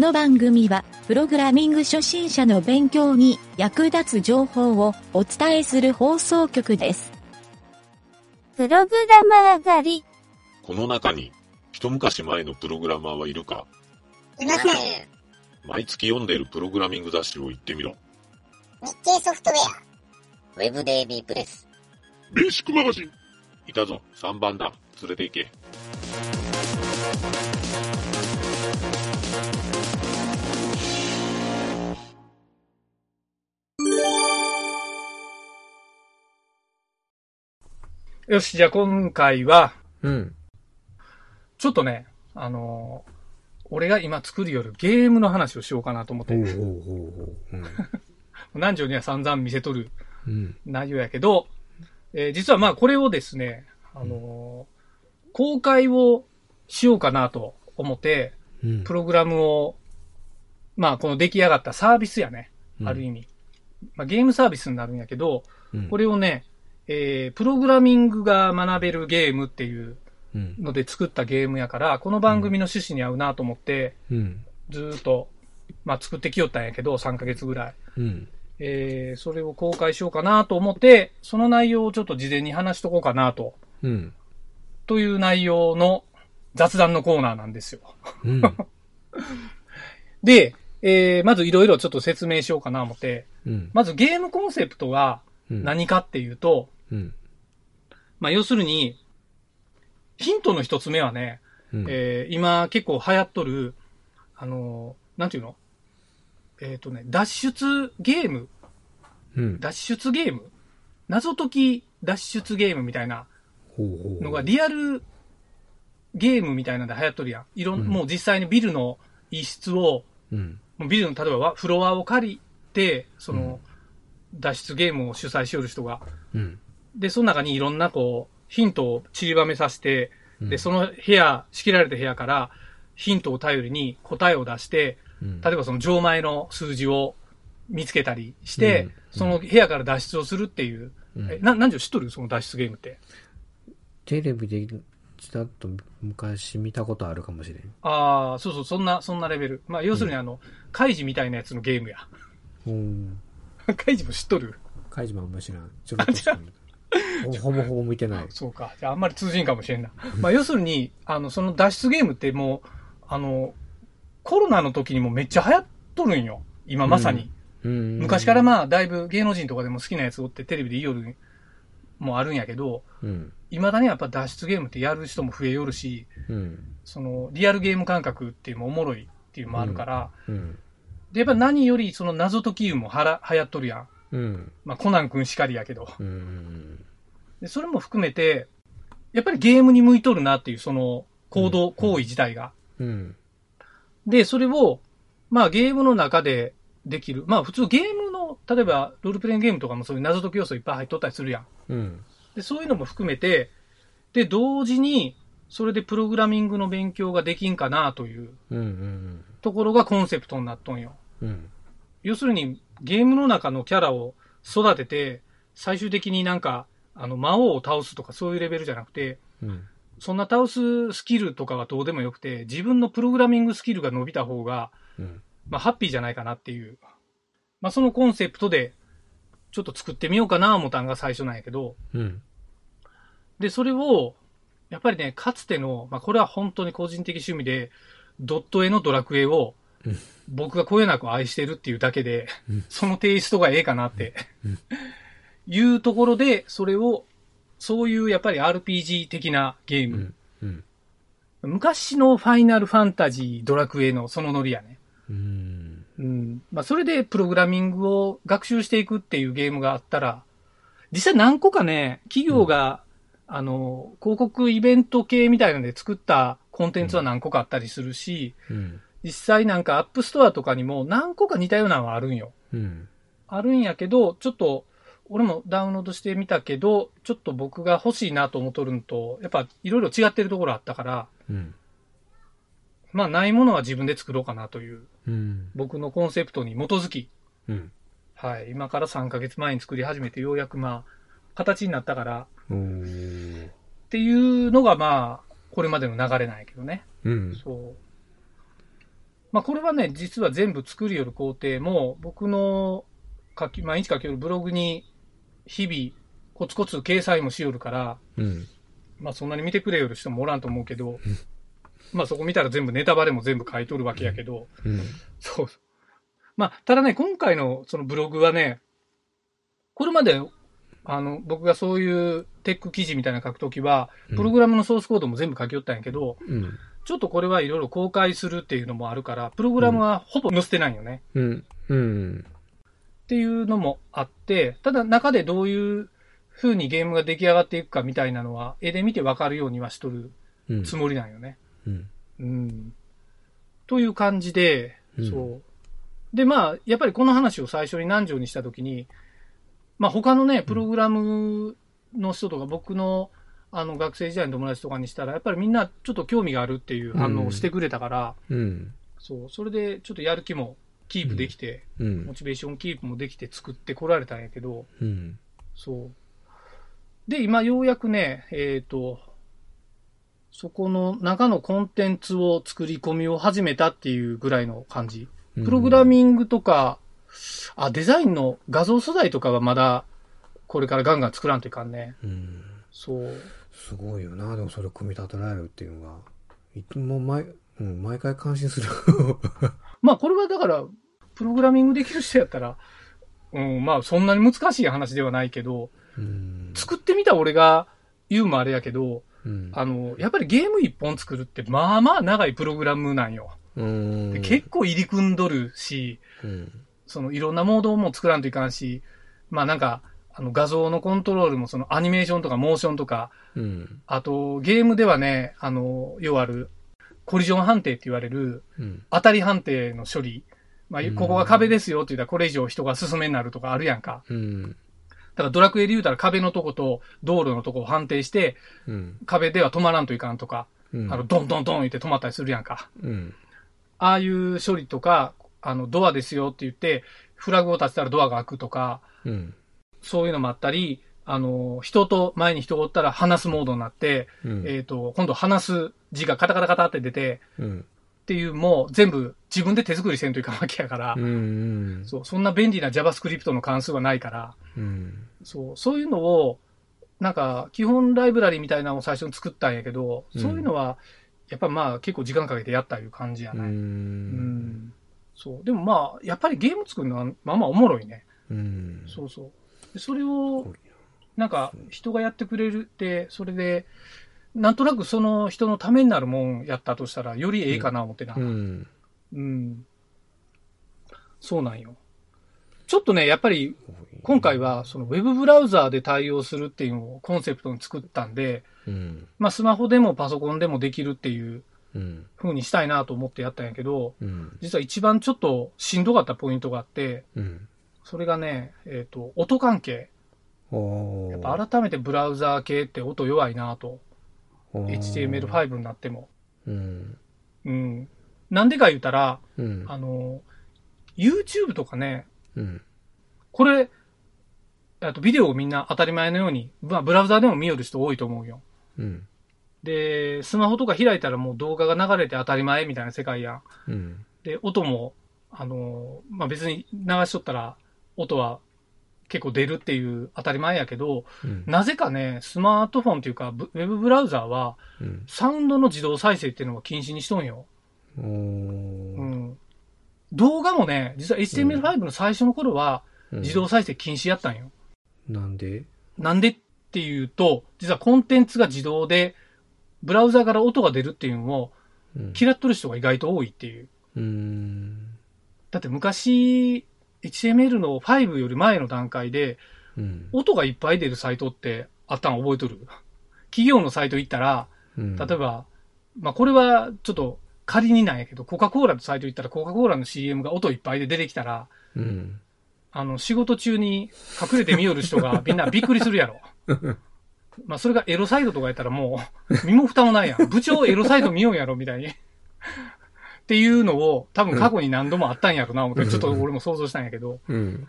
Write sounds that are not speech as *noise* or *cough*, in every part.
の番組は、プログラミング初心者の勉強に役立つ情報をお伝えする放送局です。プログラマー狩り。この中に、一昔前のプログラマーはいるか？いません。毎月読んでいるプログラミング雑誌を言ってみろ。日経ソフトウェア。ウェブ DB プレス。ベーシックマガジンいたぞ、3番だ。連れて行け。よし、じゃあ今回は、うん。ちょっとね、あのー俺が今作る夜ゲームの話をしようかなと思って、ほうほうほうほう。*laughs* 南條には散々見せとるうん。内容やけど、えー実はまあこれをですね、あのー公開をしようかなと思って、うん。プログラムを、まあこの出来上がったサービスやね、うんある意味。まあゲームサービスになるんやけど、うんこれをね、えープログラミングが学べるゲームっていううん。ので作ったゲームやから、この番組の趣旨に合うなと思って、うん。ずーっと、まあ作ってきよったんやけど、3ヶ月ぐらい。うん。えー、それを公開しようかなと思って、その内容をちょっと事前に話しとこうかなと、うん。という内容の雑談のコーナーなんですよ。うん。*laughs* で、えー、まずいろいろちょっと説明しようかな思って、うん。まずゲームコンセプトはうん。何かっていうと、うん。まあ要するに、ヒントの一つ目はね、うん。えー今結構流行っとる、あのーなんていうの？えっ、とね、脱出ゲームうん。脱出ゲーム？謎解き脱出ゲームみたいな。のがリアルゲームみたいなんで流行っとるやん。いろん、うんもう実際にビルの一室を、うん。もうビルの例えばわフロアを借りて、その、脱出ゲームを主催しよる人が。うん。で、その中にいろんなこう、ヒントを散りばめさせて、うんで、その部屋、仕切られた部屋からヒントを頼りに答えを出して、うん。例えばその錠前の数字を見つけたりして、うんその部屋から脱出をするっていう。うんえ、な、何時知っとる？その脱出ゲームって。テレビでちらっと昔見たことあるかもしれん。ああ、そうそう、そんな、そんなレベル。まあ、要するにあの、カイジみたいなやつのゲームや。うん。*laughs* カイジも知っとる？カイジもあんま知らん。ちょろっとしか見たほほぼほぼ見てない。そうか。じゃあ、あんまり通じんかもしれんな。まあ、要するに、あの、その脱出ゲームってもう、あの、コロナの時にもめっちゃ流行っとるんよ。今まさに。うん。昔からまあ、だいぶ芸能人とかでも好きなやつおってテレビで言いよるもあるんやけど、うん。未だにやっぱ脱出ゲームってやる人も増えよるし、うん。その、リアルゲーム感覚っていうのもおもろいっていうのもあるから、うん。で、やっぱ何よりその謎解き遊もはら流行っとるやん。うん。まあ、コナン君しかりやけど。うん。で、それも含めて、やっぱりゲームに向いとるなっていう、その、行動、行為自体が。うん。で、それを、まあ、ゲームの中でできる。まあ、普通ゲームの、例えば、ロールプレイングゲームとかもそういう謎解き要素いっぱい入っとったりするやん。うん。で、そういうのも含めて、で、同時に、それでプログラミングの勉強ができんかなといううん。うん。ところがコンセプトになっとんよ。うん。要するに、ゲームの中のキャラを育てて、最終的になんか、あの、魔王を倒すとかそういうレベルじゃなくて、うん。そんな倒すスキルとかはどうでもよくて、自分のプログラミングスキルが伸びた方が、うん。まあ、ハッピーじゃないかなっていう。まあ、そのコンセプトで、ちょっと作ってみようかな思ったんが最初なんやけど、うん。で、それを、やっぱりね、かつての、まあ、これは本当に個人的趣味で、ドット絵のドラクエをうん、僕がこよなく愛してるっていうだけでうん、そのテイストがええかなってうん、いうところで、それを、そういうやっぱり RPG 的なゲーム、うん。うん。昔のファイナルファンタジードラクエのそのノリやね。うん。うん。まあ、それでプログラミングを学習していくっていうゲームがあったら、実際何個かね、企業が、あの、広告イベント系みたいなので作ったコンテンツは何個かあったりするし、うん。実際なんか App Store とかにも何個か似たようなのはあるんよ。うん。あるんやけど、ちょっと、俺もダウンロードしてみたけど、ちょっと僕が欲しいなと思っとるのと、やっぱいろいろ違ってるところあったから、うん。まあないものは自分で作ろうかなという、うん。僕のコンセプトに基づき、うん。はい、今から3ヶ月前に作り始めてようやくまあ、形になったから、っていうのがまあ、これまでの流れなんやけどね。うん。そう。まあ、これはね、実は全部作りよる工程も、僕の書き、毎日書きよるブログに、日々、コツコツ掲載もしよるから、うん。まあ、そんなに見てくれよる人もおらんと思うけど、まあ、そこ見たら全部ネタバレも全部書いとるわけやけど、うん。そう。まあ、ただね、今回のそのブログはね、これまで、あの、僕がそういうテック記事みたいなの書くときは、うんプログラムのソースコードも全部書きよったんやけど、うん。ちょっとこれはいろいろ公開するっていうのもあるから、プログラムはほぼ載せてないよね。うん。うん。っていうのもあって、ただ中でどういう風にゲームが出来上がっていくかみたいなのは、絵で見てわかるようにはしとるうん。つもりなんよね。うん。うん。という感じで、うんそう。で、まあ、やっぱりこの話を最初に南條にしたときに、まあ他のね、プログラムの人とか、僕のあの学生時代の友達とかにしたら、やっぱりみんなちょっと興味があるっていう反応をしてくれたから、うん。そう、それでちょっとやる気もキープできて、うんモ。チベーションキープもできて作ってこられたんやけど、うん。そう。で、今ようやくね、えっ、と、そこの中のコンテンツを作り込みを始めたっていうぐらいの感じ。プログラミングとか、あ、デザインの画像素材とかはまだ、これからガンガン作らんといかんね。うん。そう。すごいよな、でもそれを組み立てられるっていうのが。いつも毎、うん、毎回感心する。*laughs* まあこれはだから、プログラミングできる人やったら、うん、まあそんなに難しい話ではないけど、うん。作ってみた俺が言うもあれやけど、うん。あの、やっぱりゲーム一本作るってまあまあ長いプログラムなんよ。うん。で結構入り組んどるし、うん。そのいろんなモードも作らんといかんし、まあなんか、あの画像のコントロールもそのアニメーションとかモーションとか、うん。あとゲームではね、あの、要あるコリジョン判定って言われるうん。当たり判定の処理。まあうん、ここが壁ですよって言ったらこれ以上人が進めになるとかあるやんか。うん。だからドラクエで言うたら壁のとこと道路のとこを判定して、うん。壁では止まらんといかんとか、うん。あの、ドンドンドン言って止まったりするやんか。うん。ああいう処理とか、あの、ドアですよって言って、フラグを立てたらドアが開くとか、うん。そういうのもあったり、あの、人と前に人がおったら話すモードになって、うん。えっ、と、今度話す字がカタカタカタって出て、うん。っていうもう全部自分で手作りせんといかんわけやから、うん。そう、そんな便利な JavaScript の関数はないから、うん。そう、そういうのを、なんか、基本ライブラリみたいなのを最初に作ったんやけど、うんそういうのは、やっぱまあ結構時間かけてやったいう感じやう。ね。うんん。そう。でもまあ、やっぱりゲーム作るのはまあまあおもろいね。うん。そうそう。でそれをなんか、人がやってくれるって、それで、なんとなくその人のためになるもんやったとしたら、よりええかな思ってな。ううん。ん。そうなんよ。ちょっとね、やっぱり、今回は、その、ウェブブラウザーで対応するっていうのをコンセプトに作ったんで、うん。まあ、スマホでもパソコンでもできるっていううん。風にしたいなと思ってやったんやけど、うん。実は一番ちょっとしんどかったポイントがあって、うん。それがね、えっ、と、音関係。やっぱ改めてブラウザー系って音弱いなと。おー HTML5 になっても。うん。うん。なんでか言うたら、うん。あの、YouTube とかね、うん。これ、あとビデオをみんな当たり前のように、まあブラウザーでも見よる人多いと思うよ。うん。で、スマホとか開いたらもう動画が流れて当たり前みたいな世界やん。うん。で、音も、あの、まあ別に流しとったら音は結構出るっていう当たり前やけど、うん。なぜかね、スマートフォンっていうか、ブウェブブラウザーは、うん。サウンドの自動再生っていうのは禁止にしとんよ。うん。動画もね、実は HTML5 の最初の頃はうん自動再生禁止やったんよ。なんで？なんでっていうと、実はコンテンツが自動で、ブラウザから音が出るっていうのをうん。嫌っとる人が意外と多いっていう。うん。だって昔、HTML の5より前の段階で、うん。音がいっぱい出るサイトってあったん覚えとる？*laughs* 企業のサイト行ったら、うん。例えば、まあこれはちょっと仮になんやけど、コカ・コーラのサイト行ったらコカ・コーラの CM が音いっぱいで出てきたら、うん。あの、仕事中に隠れて見よる人が *laughs* みんなびっくりするやろ。*laughs* まあそれがエロサイトとかやったらもう、身も蓋もないやん。部長エロサイト見ようやろみたいに。っていうのを多分過去に何度もあったんやろな思って、ちょっと俺も想像したんやけど。うん。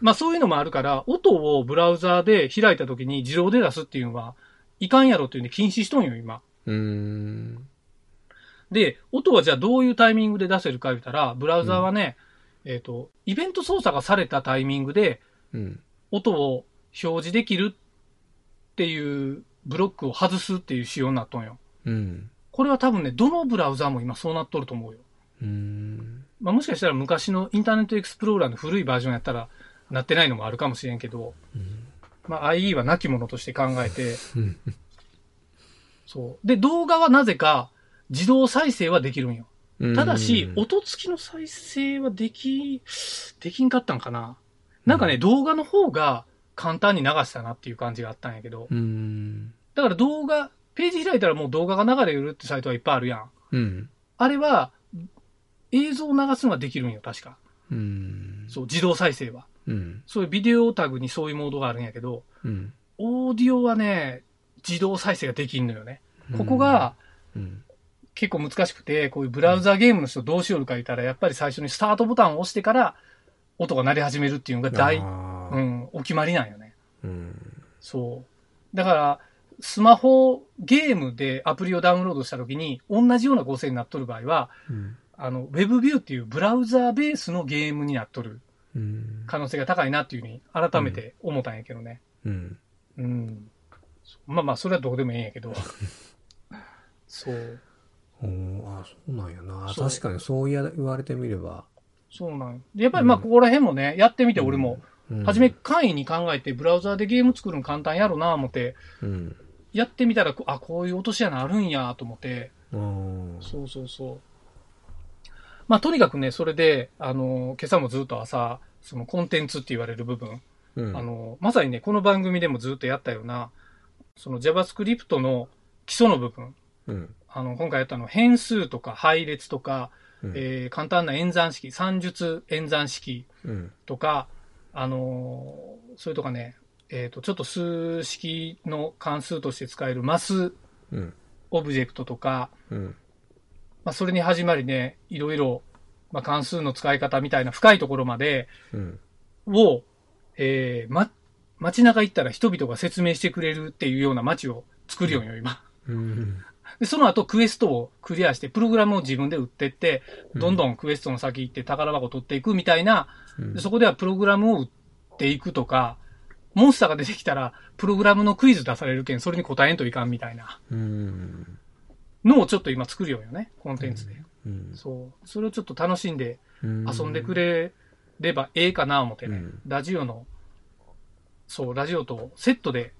まあそういうのもあるから、音をブラウザーで開いた時に自動で出すっていうのは、いかんやろっていうんで禁止しとんよ、今。うん。で、音はじゃあどういうタイミングで出せるか言ったら、ブラウザーはね、えっ、と、イベント操作がされたタイミングで、うん。音を表示できるっていうブロックを外すっていう仕様になっとんよ。うん。これは多分ね、どのブラウザーも今そうなっとると思うよ。うん。まあ、もしかしたら昔のインターネットエクスプローラーの古いバージョンやったら、なってないのもあるかもしれんけど、まあ、IE は亡き者として考えて、うん。そう。で、動画はなぜか自動再生はできるんよ。うんただし、音付きの再生はでき、できんかったんかな。なんかね、動画の方が簡単に流したなっていう感じがあったんやけど、うん。だから動画、ページ開いたらもう動画が流れるってサイトはいっぱいあるやん。うん。あれは、映像を流すのができるんよ、確か。うん。そう、自動再生は。うん。そういうビデオタグにそういうモードがあるんやけど、うん。オーディオはね、自動再生ができんのよね。ここがうん。結構難しくて、こういうブラウザーゲームの人どうしよるか言ったら、やっぱり最初にスタートボタンを押してから音が鳴り始めるっていうのが大、うん、お決まりなんよね。うん。そう。だから、スマホゲームでアプリをダウンロードしたときに、同じような構成になっとる場合は、うん。あの、WebView っていうブラウザーベースのゲームになっとるうん。可能性が高いなっていうふうに改めて思ったんやけどね。うん。うん。まあまあ、それはどうでもいいんやけど。*laughs* そう。おーあ、そうなんやな。確かにそう言わ言われてみれば。そうなんやっぱりまあ、ここら辺もね、やってみて俺も、うん、初め簡易に考えて、ブラウザーでゲーム作るの簡単やろな思って、うん。やってみたら、こあ、こういう落とし穴あるんやと思って、うん。そうそうそう。まあ、とにかくね、それで、あの、今朝もずっと朝、そのコンテンツって言われる部分、うん。あの、まさにね、この番組でもずっとやったような、その JavaScript の基礎の部分、うん。あの、今回やったのは変数とか配列とか、うんえー簡単な演算式、算術演算式うん。とか、あのーそれとかね、えっ、と、ちょっと数式の関数として使えるマスうん。オブジェクトとか、うん。まあ、それに始まりね、いろいろ、まあ、関数の使い方みたいな深いところまでうん。を、えー、ま、街中行ったら人々が説明してくれるっていうような街を作るようよ、今。うん。で、その後クエストをクリアして、プログラムを自分で打ってって、どんどんクエストの先行って宝箱取っていくみたいな、うんでそこではプログラムを打っていくとか、モンスターが出てきたら、プログラムのクイズ出されるけん、それに答えんといかんみたいなうん。のをちょっと今作るようよね、コンテンツで。うん。そう。それをちょっと楽しんでうん遊んでくれればええかな思ってね、うんラジオの、そう、ラジオとセットで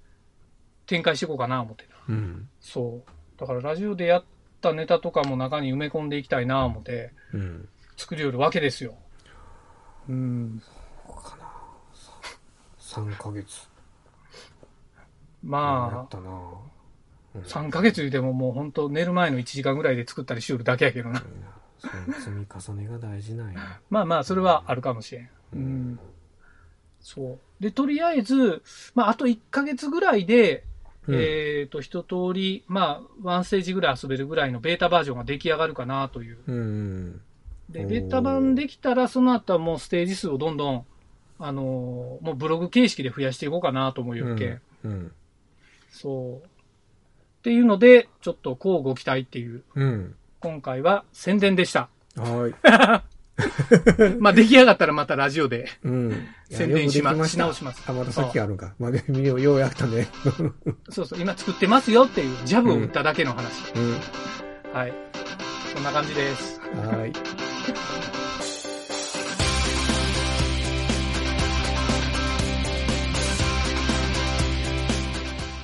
展開していこうかな思ってな。うん。そう。だからラジオでやったネタとかも中に埋め込んでいきたいな思ってうん。作りよるわけですよ。うん。3ヶ月。やまったなあ、3ヶ月でももう本当寝る前の1時間ぐらいで作ったりしよるだけやけどな。その積み重ねが大事なんや。まあまあ、それはあるかもしれん。うん。そう。で、とりあえず、まあ、あと1ヶ月ぐらいで、うんえっ、と、一通り、まあ、ワンステージぐらい遊べるぐらいのベータバージョンが出来上がるかなという。うん。で、ベータ版できたら、その後はもうステージ数をどんどん、あのーもうブログ形式で増やしていこうかなと思うよっけ、うん。そう。っていうので、ちょっとこうご期待っていう、うん。今回は宣伝でした。はい。*laughs* まあ、出来上がったらまたラジオでうん。宣伝しまいやよくできし直しますあ、またさっきあるんか。まあ、ようやったね。そうそう、今作ってますよっていうジャブを打っただけの話。うん。はい。そんな感じです。はい。